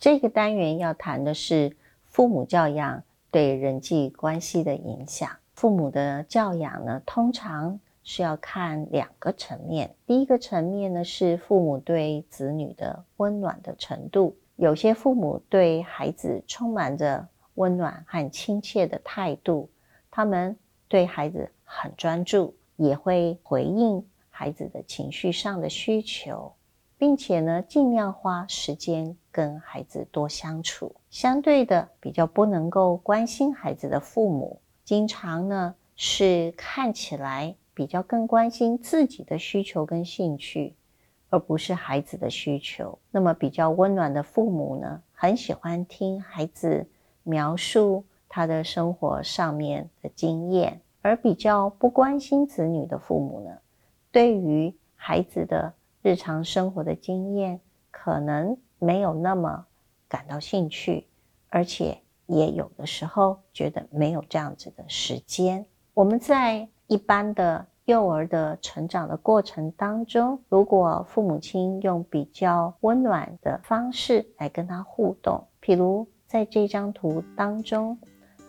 这个单元要谈的是父母教养对人际关系的影响。父母的教养呢，通常是要看两个层面。第一个层面呢，是父母对子女的温暖的程度。有些父母对孩子充满着温暖和亲切的态度，他们对孩子很专注，也会回应孩子的情绪上的需求。并且呢，尽量花时间跟孩子多相处。相对的，比较不能够关心孩子的父母，经常呢是看起来比较更关心自己的需求跟兴趣，而不是孩子的需求。那么比较温暖的父母呢，很喜欢听孩子描述他的生活上面的经验，而比较不关心子女的父母呢，对于孩子的。日常生活的经验可能没有那么感到兴趣，而且也有的时候觉得没有这样子的时间。我们在一般的幼儿的成长的过程当中，如果父母亲用比较温暖的方式来跟他互动，譬如在这张图当中，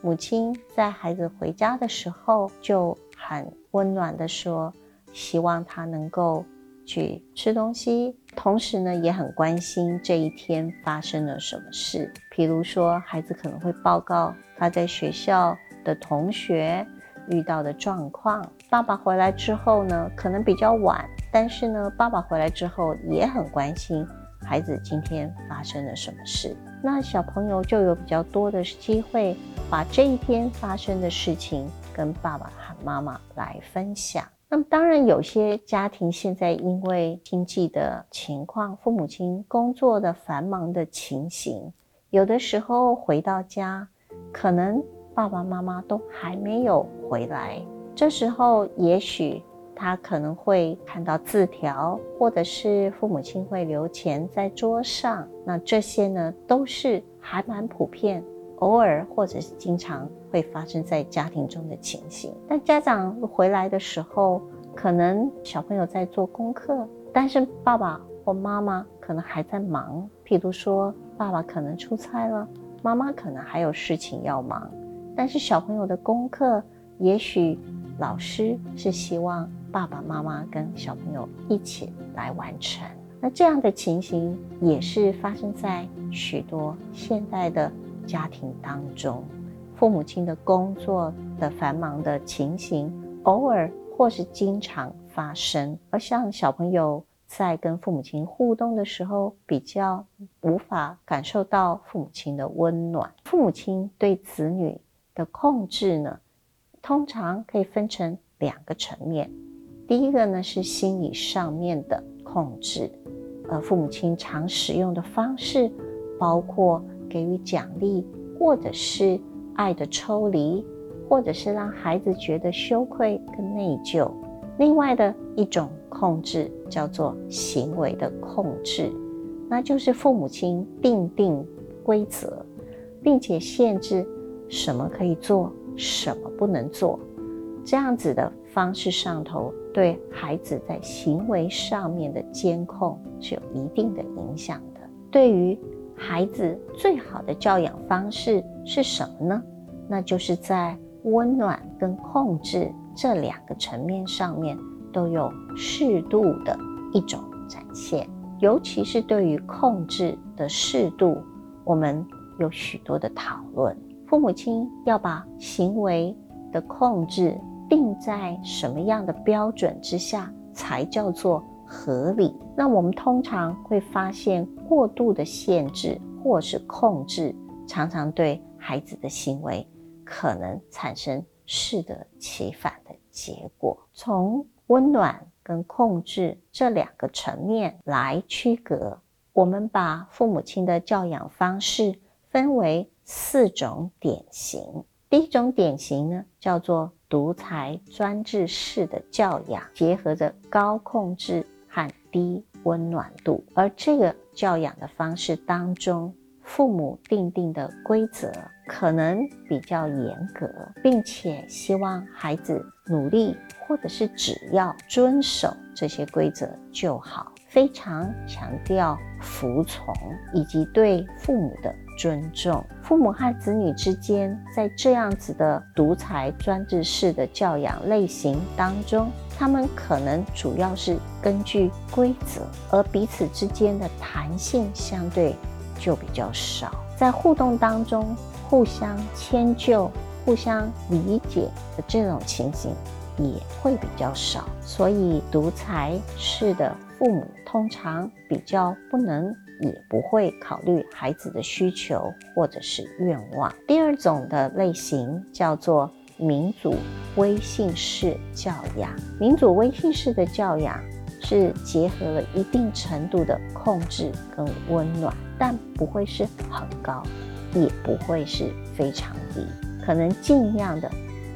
母亲在孩子回家的时候就很温暖的说，希望他能够。去吃东西，同时呢也很关心这一天发生了什么事。譬如说，孩子可能会报告他在学校的同学遇到的状况。爸爸回来之后呢，可能比较晚，但是呢，爸爸回来之后也很关心孩子今天发生了什么事。那小朋友就有比较多的机会把这一天发生的事情跟爸爸和妈妈来分享。那么当然，有些家庭现在因为经济的情况，父母亲工作的繁忙的情形，有的时候回到家，可能爸爸妈妈都还没有回来。这时候，也许他可能会看到字条，或者是父母亲会留钱在桌上。那这些呢，都是还蛮普遍。偶尔或者是经常会发生在家庭中的情形，但家长回来的时候，可能小朋友在做功课，但是爸爸或妈妈可能还在忙。譬如说，爸爸可能出差了，妈妈可能还有事情要忙，但是小朋友的功课，也许老师是希望爸爸妈妈跟小朋友一起来完成。那这样的情形也是发生在许多现代的。家庭当中，父母亲的工作的繁忙的情形，偶尔或是经常发生。而像小朋友在跟父母亲互动的时候，比较无法感受到父母亲的温暖。父母亲对子女的控制呢，通常可以分成两个层面。第一个呢是心理上面的控制，呃，父母亲常使用的方式包括。给予奖励，或者是爱的抽离，或者是让孩子觉得羞愧跟内疚。另外的一种控制叫做行为的控制，那就是父母亲定定规则，并且限制什么可以做，什么不能做。这样子的方式上头，对孩子在行为上面的监控是有一定的影响的。对于孩子最好的教养方式是什么呢？那就是在温暖跟控制这两个层面上面都有适度的一种展现。尤其是对于控制的适度，我们有许多的讨论。父母亲要把行为的控制定在什么样的标准之下才叫做？合理。那我们通常会发现，过度的限制或是控制，常常对孩子的行为可能产生适得其反的结果。从温暖跟控制这两个层面来区隔，我们把父母亲的教养方式分为四种典型。第一种典型呢，叫做独裁专制式的教养，结合着高控制。低温暖度，而这个教养的方式当中，父母定定的规则可能比较严格，并且希望孩子努力或者是只要遵守这些规则就好，非常强调服从以及对父母的尊重。父母和子女之间，在这样子的独裁专制式的教养类型当中，他们可能主要是根据规则，而彼此之间的弹性相对就比较少。在互动当中，互相迁就、互相理解的这种情形也会比较少。所以，独裁式的。父母通常比较不能，也不会考虑孩子的需求或者是愿望。第二种的类型叫做民主威信式教养。民主威信式的教养是结合了一定程度的控制跟温暖，但不会是很高，也不会是非常低，可能尽量的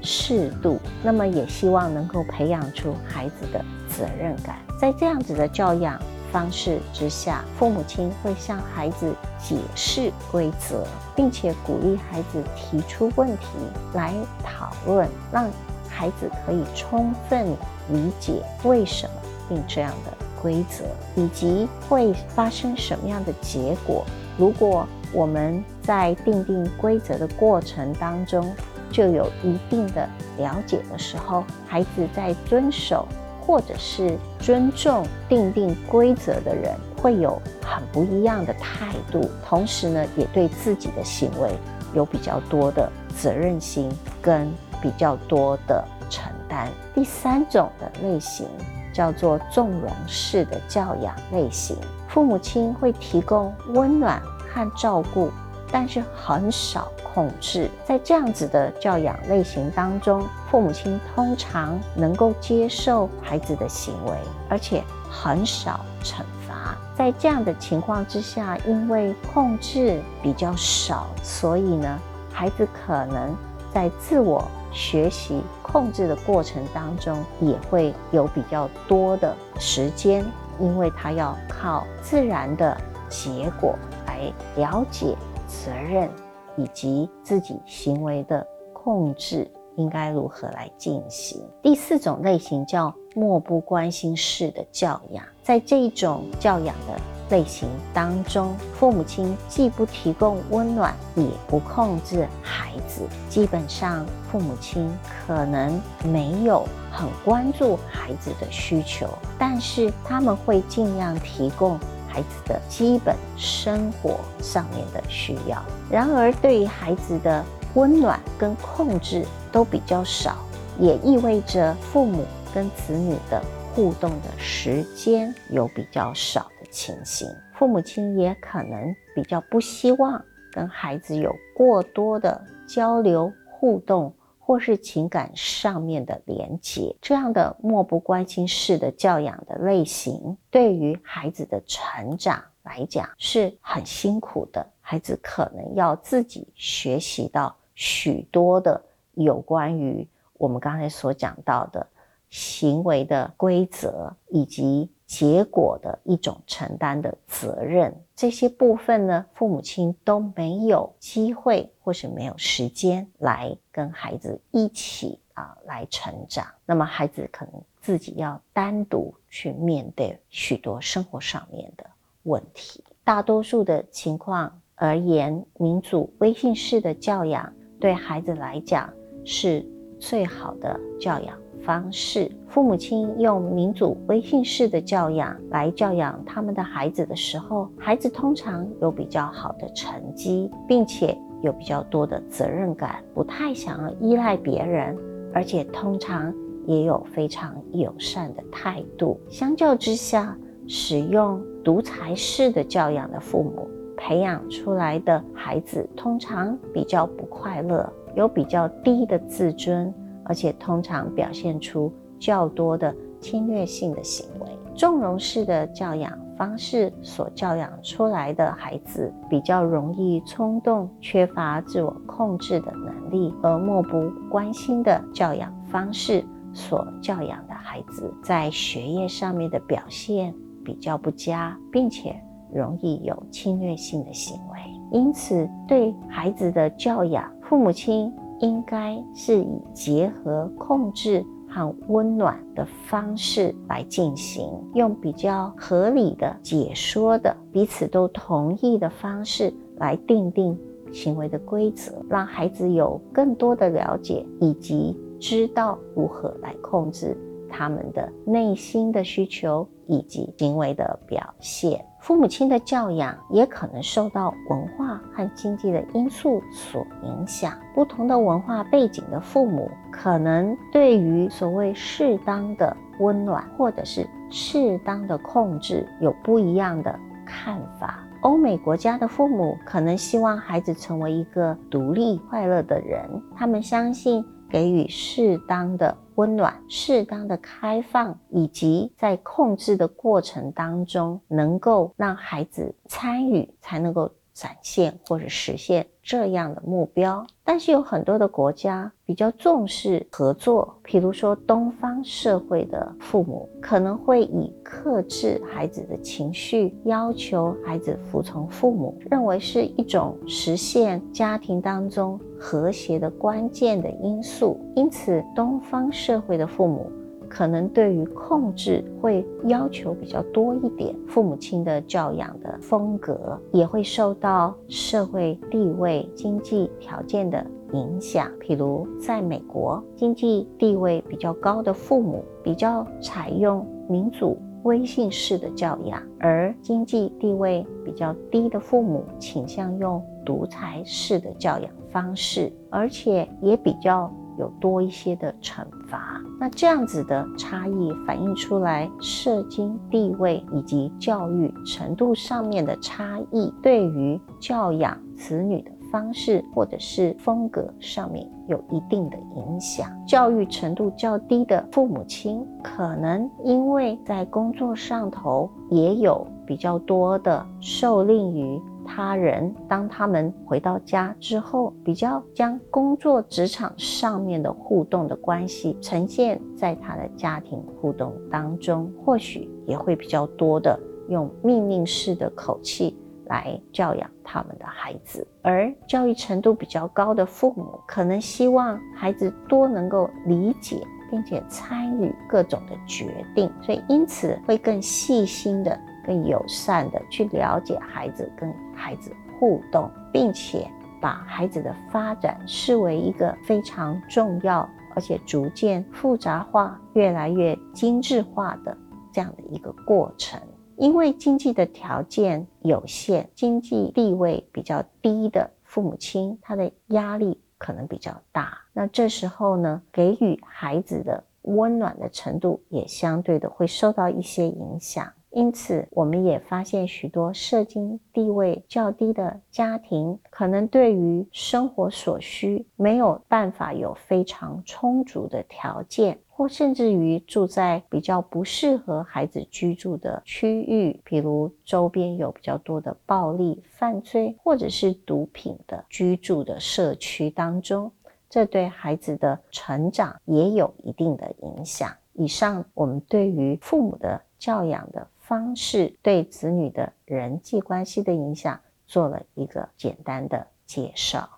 适度。那么也希望能够培养出孩子的责任感。在这样子的教养方式之下，父母亲会向孩子解释规则，并且鼓励孩子提出问题来讨论，让孩子可以充分理解为什么定这样的规则，以及会发生什么样的结果。如果我们在定定规则的过程当中就有一定的了解的时候，孩子在遵守。或者是尊重定定规则的人，会有很不一样的态度。同时呢，也对自己的行为有比较多的责任心跟比较多的承担。第三种的类型叫做纵容式的教养类型，父母亲会提供温暖和照顾，但是很少。控制在这样子的教养类型当中，父母亲通常能够接受孩子的行为，而且很少惩罚。在这样的情况之下，因为控制比较少，所以呢，孩子可能在自我学习控制的过程当中，也会有比较多的时间，因为他要靠自然的结果来了解责任。以及自己行为的控制应该如何来进行？第四种类型叫漠不关心式的教养，在这一种教养的类型当中，父母亲既不提供温暖，也不控制孩子，基本上父母亲可能没有很关注孩子的需求，但是他们会尽量提供。孩子的基本生活上面的需要，然而对于孩子的温暖跟控制都比较少，也意味着父母跟子女的互动的时间有比较少的情形。父母亲也可能比较不希望跟孩子有过多的交流互动。或是情感上面的连结，这样的漠不关心式的教养的类型，对于孩子的成长来讲是很辛苦的。孩子可能要自己学习到许多的有关于我们刚才所讲到的行为的规则以及。结果的一种承担的责任，这些部分呢，父母亲都没有机会或是没有时间来跟孩子一起啊来成长。那么孩子可能自己要单独去面对许多生活上面的问题。大多数的情况而言，民主微信式的教养对孩子来讲是最好的教养。方式，父母亲用民主威信式的教养来教养他们的孩子的时候，孩子通常有比较好的成绩，并且有比较多的责任感，不太想要依赖别人，而且通常也有非常友善的态度。相较之下，使用独裁式的教养的父母培养出来的孩子，通常比较不快乐，有比较低的自尊。而且通常表现出较多的侵略性的行为。纵容式的教养方式所教养出来的孩子，比较容易冲动，缺乏自我控制的能力；而漠不关心的教养方式所教养的孩子，在学业上面的表现比较不佳，并且容易有侵略性的行为。因此，对孩子的教养，父母亲。应该是以结合控制和温暖的方式来进行，用比较合理的解说的、彼此都同意的方式来定定行为的规则，让孩子有更多的了解，以及知道如何来控制他们的内心的需求以及行为的表现。父母亲的教养也可能受到文化和经济的因素所影响。不同的文化背景的父母，可能对于所谓适当的温暖或者是适当的控制有不一样的看法。欧美国家的父母可能希望孩子成为一个独立快乐的人，他们相信。给予适当的温暖、适当的开放，以及在控制的过程当中，能够让孩子参与，才能够。展现或者实现这样的目标，但是有很多的国家比较重视合作，比如说东方社会的父母可能会以克制孩子的情绪，要求孩子服从父母，认为是一种实现家庭当中和谐的关键的因素。因此，东方社会的父母。可能对于控制会要求比较多一点，父母亲的教养的风格也会受到社会地位、经济条件的影响。譬如在美国，经济地位比较高的父母比较采用民主威信式的教养，而经济地位比较低的父母倾向用独裁式的教养方式，而且也比较。有多一些的惩罚，那这样子的差异反映出来社经地位以及教育程度上面的差异，对于教养子女的方式或者是风格上面有一定的影响。教育程度较低的父母亲，可能因为在工作上头也有比较多的受令于。他人当他们回到家之后，比较将工作职场上面的互动的关系呈现在他的家庭互动当中，或许也会比较多的用命令式的口气来教养他们的孩子。而教育程度比较高的父母，可能希望孩子多能够理解并且参与各种的决定，所以因此会更细心的。更友善的去了解孩子，跟孩子互动，并且把孩子的发展视为一个非常重要，而且逐渐复杂化、越来越精致化的这样的一个过程。因为经济的条件有限，经济地位比较低的父母亲，他的压力可能比较大。那这时候呢，给予孩子的温暖的程度也相对的会受到一些影响。因此，我们也发现许多社经地位较低的家庭，可能对于生活所需没有办法有非常充足的条件，或甚至于住在比较不适合孩子居住的区域，比如周边有比较多的暴力犯罪或者是毒品的居住的社区当中，这对孩子的成长也有一定的影响。以上，我们对于父母的教养的。方式对子女的人际关系的影响，做了一个简单的介绍。